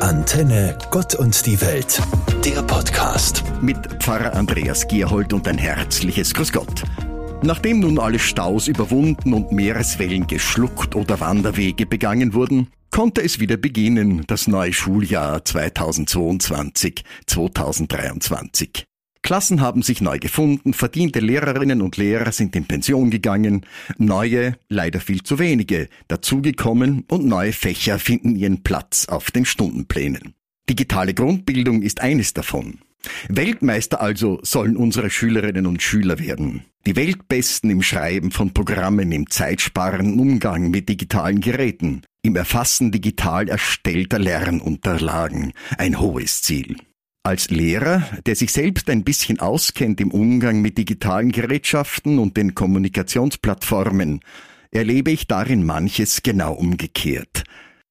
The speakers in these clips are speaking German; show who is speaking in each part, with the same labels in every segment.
Speaker 1: Antenne Gott und die Welt, der Podcast.
Speaker 2: Mit Pfarrer Andreas Gerhold und ein herzliches Grüß Gott. Nachdem nun alle Staus überwunden und Meereswellen geschluckt oder Wanderwege begangen wurden, konnte es wieder beginnen, das neue Schuljahr 2022-2023. Klassen haben sich neu gefunden, verdiente Lehrerinnen und Lehrer sind in Pension gegangen, neue, leider viel zu wenige, dazugekommen und neue Fächer finden ihren Platz auf den Stundenplänen. Digitale Grundbildung ist eines davon. Weltmeister also sollen unsere Schülerinnen und Schüler werden. Die Weltbesten im Schreiben von Programmen, im zeitsparenden Umgang mit digitalen Geräten, im Erfassen digital erstellter Lernunterlagen. Ein hohes Ziel. Als Lehrer, der sich selbst ein bisschen auskennt im Umgang mit digitalen Gerätschaften und den Kommunikationsplattformen, erlebe ich darin manches genau umgekehrt.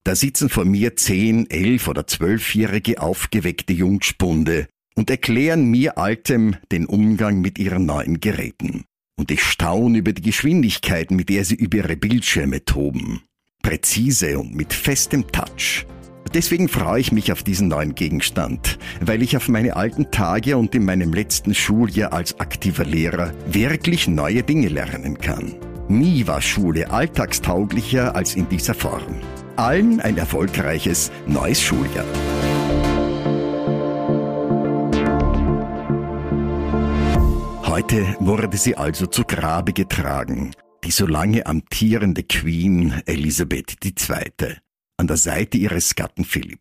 Speaker 2: Da sitzen vor mir zehn, elf oder zwölfjährige aufgeweckte Jungspunde und erklären mir Altem den Umgang mit ihren neuen Geräten. Und ich staune über die Geschwindigkeit, mit der sie über ihre Bildschirme toben. Präzise und mit festem Touch. Deswegen freue ich mich auf diesen neuen Gegenstand, weil ich auf meine alten Tage und in meinem letzten Schuljahr als aktiver Lehrer wirklich neue Dinge lernen kann. Nie war Schule alltagstauglicher als in dieser Form. Allen ein erfolgreiches neues Schuljahr. Heute wurde sie also zu Grabe getragen, die so lange amtierende Queen Elisabeth II an der Seite ihres Gatten Philipp.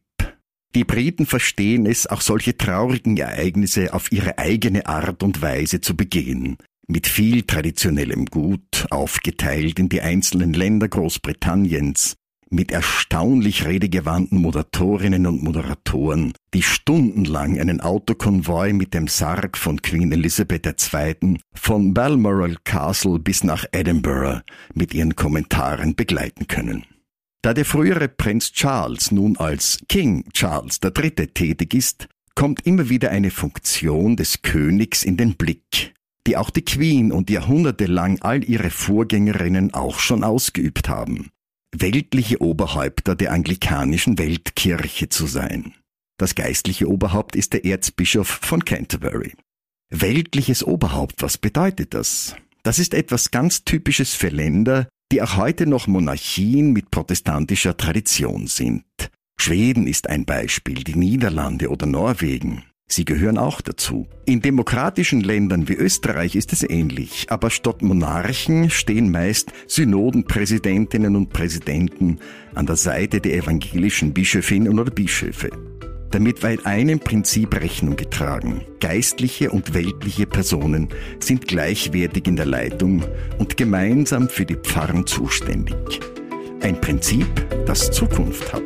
Speaker 2: Die Briten verstehen es, auch solche traurigen Ereignisse auf ihre eigene Art und Weise zu begehen, mit viel traditionellem Gut, aufgeteilt in die einzelnen Länder Großbritanniens, mit erstaunlich redegewandten Moderatorinnen und Moderatoren, die stundenlang einen Autokonvoi mit dem Sarg von Queen Elizabeth II. von Balmoral Castle bis nach Edinburgh mit ihren Kommentaren begleiten können. Da der frühere Prinz Charles nun als King Charles III. tätig ist, kommt immer wieder eine Funktion des Königs in den Blick, die auch die Queen und jahrhundertelang all ihre Vorgängerinnen auch schon ausgeübt haben. Weltliche Oberhäupter der anglikanischen Weltkirche zu sein. Das geistliche Oberhaupt ist der Erzbischof von Canterbury. Weltliches Oberhaupt, was bedeutet das? Das ist etwas ganz Typisches für Länder, die auch heute noch Monarchien mit protestantischer Tradition sind. Schweden ist ein Beispiel, die Niederlande oder Norwegen. Sie gehören auch dazu. In demokratischen Ländern wie Österreich ist es ähnlich, aber statt Monarchen stehen meist Synodenpräsidentinnen und Präsidenten an der Seite der evangelischen Bischöfinnen oder Bischöfe. Damit wird einem Prinzip Rechnung getragen. Geistliche und weltliche Personen sind gleichwertig in der Leitung und gemeinsam für die Pfarren zuständig. Ein Prinzip, das Zukunft hat.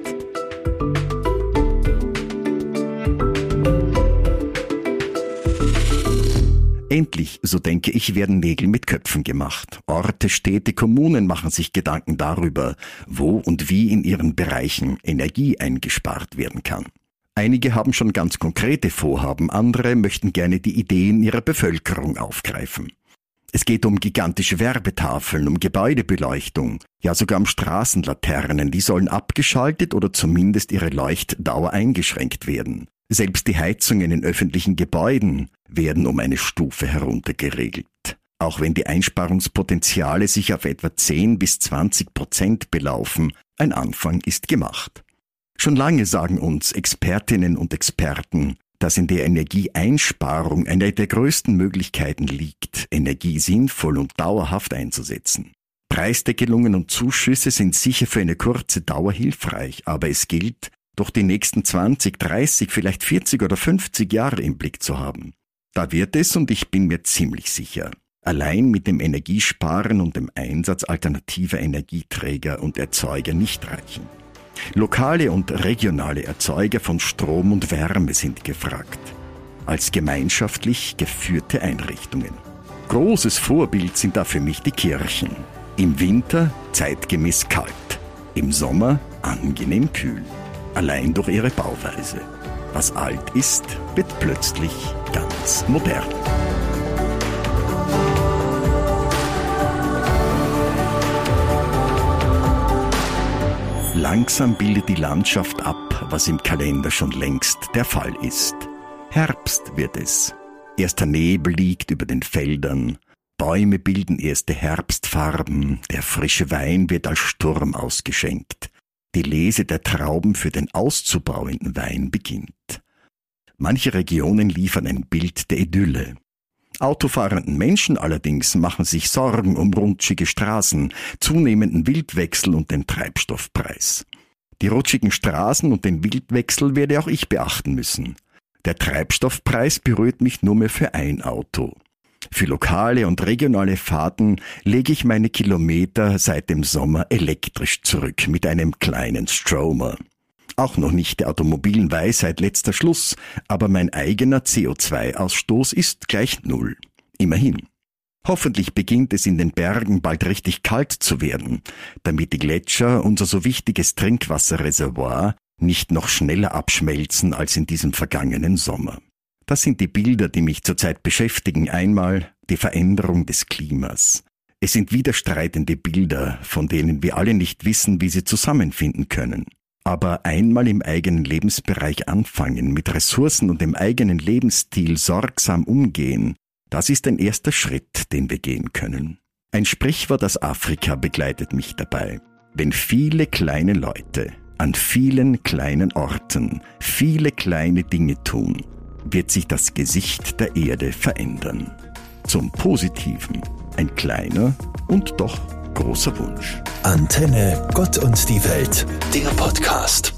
Speaker 2: Endlich, so denke ich, werden Nägel mit Köpfen gemacht. Orte, Städte, Kommunen machen sich Gedanken darüber, wo und wie in ihren Bereichen Energie eingespart werden kann. Einige haben schon ganz konkrete Vorhaben, andere möchten gerne die Ideen ihrer Bevölkerung aufgreifen. Es geht um gigantische Werbetafeln, um Gebäudebeleuchtung, ja sogar um Straßenlaternen, die sollen abgeschaltet oder zumindest ihre Leuchtdauer eingeschränkt werden. Selbst die Heizungen in öffentlichen Gebäuden werden um eine Stufe heruntergeregelt. Auch wenn die Einsparungspotenziale sich auf etwa 10 bis 20 Prozent belaufen, ein Anfang ist gemacht. Schon lange sagen uns Expertinnen und Experten, dass in der Energieeinsparung eine der größten Möglichkeiten liegt, Energie sinnvoll und dauerhaft einzusetzen. Preisdeckelungen und Zuschüsse sind sicher für eine kurze Dauer hilfreich, aber es gilt, doch die nächsten 20, 30, vielleicht 40 oder 50 Jahre im Blick zu haben. Da wird es, und ich bin mir ziemlich sicher, allein mit dem Energiesparen und dem Einsatz alternativer Energieträger und Erzeuger nicht reichen. Lokale und regionale Erzeuger von Strom und Wärme sind gefragt, als gemeinschaftlich geführte Einrichtungen. Großes Vorbild sind da für mich die Kirchen. Im Winter zeitgemäß kalt, im Sommer angenehm kühl, allein durch ihre Bauweise. Was alt ist, wird plötzlich ganz modern. Langsam bildet die Landschaft ab was im Kalender schon längst der Fall ist. Herbst wird es. Erster Nebel liegt über den Feldern, Bäume bilden erste Herbstfarben, der frische Wein wird als Sturm ausgeschenkt, die Lese der Trauben für den auszubauenden Wein beginnt. Manche Regionen liefern ein Bild der Idylle. Autofahrenden Menschen allerdings machen sich Sorgen um rutschige Straßen, zunehmenden Wildwechsel und den Treibstoffpreis. Die rutschigen Straßen und den Wildwechsel werde auch ich beachten müssen. Der Treibstoffpreis berührt mich nur mehr für ein Auto. Für lokale und regionale Fahrten lege ich meine Kilometer seit dem Sommer elektrisch zurück mit einem kleinen Stromer. Auch noch nicht der automobilen Weisheit letzter Schluss, aber mein eigener CO2-Ausstoß ist gleich Null. Immerhin. Hoffentlich beginnt es in den Bergen bald richtig kalt zu werden, damit die Gletscher, unser so wichtiges Trinkwasserreservoir, nicht noch schneller abschmelzen als in diesem vergangenen Sommer. Das sind die Bilder, die mich zurzeit beschäftigen. Einmal die Veränderung des Klimas. Es sind widerstreitende Bilder, von denen wir alle nicht wissen, wie sie zusammenfinden können. Aber einmal im eigenen Lebensbereich anfangen, mit Ressourcen und dem eigenen Lebensstil sorgsam umgehen, das ist ein erster Schritt, den wir gehen können. Ein Sprichwort aus Afrika begleitet mich dabei. Wenn viele kleine Leute an vielen kleinen Orten viele kleine Dinge tun, wird sich das Gesicht der Erde verändern. Zum Positiven ein kleiner und doch großer Wunsch.
Speaker 1: Antenne Gott und die Welt, der Podcast.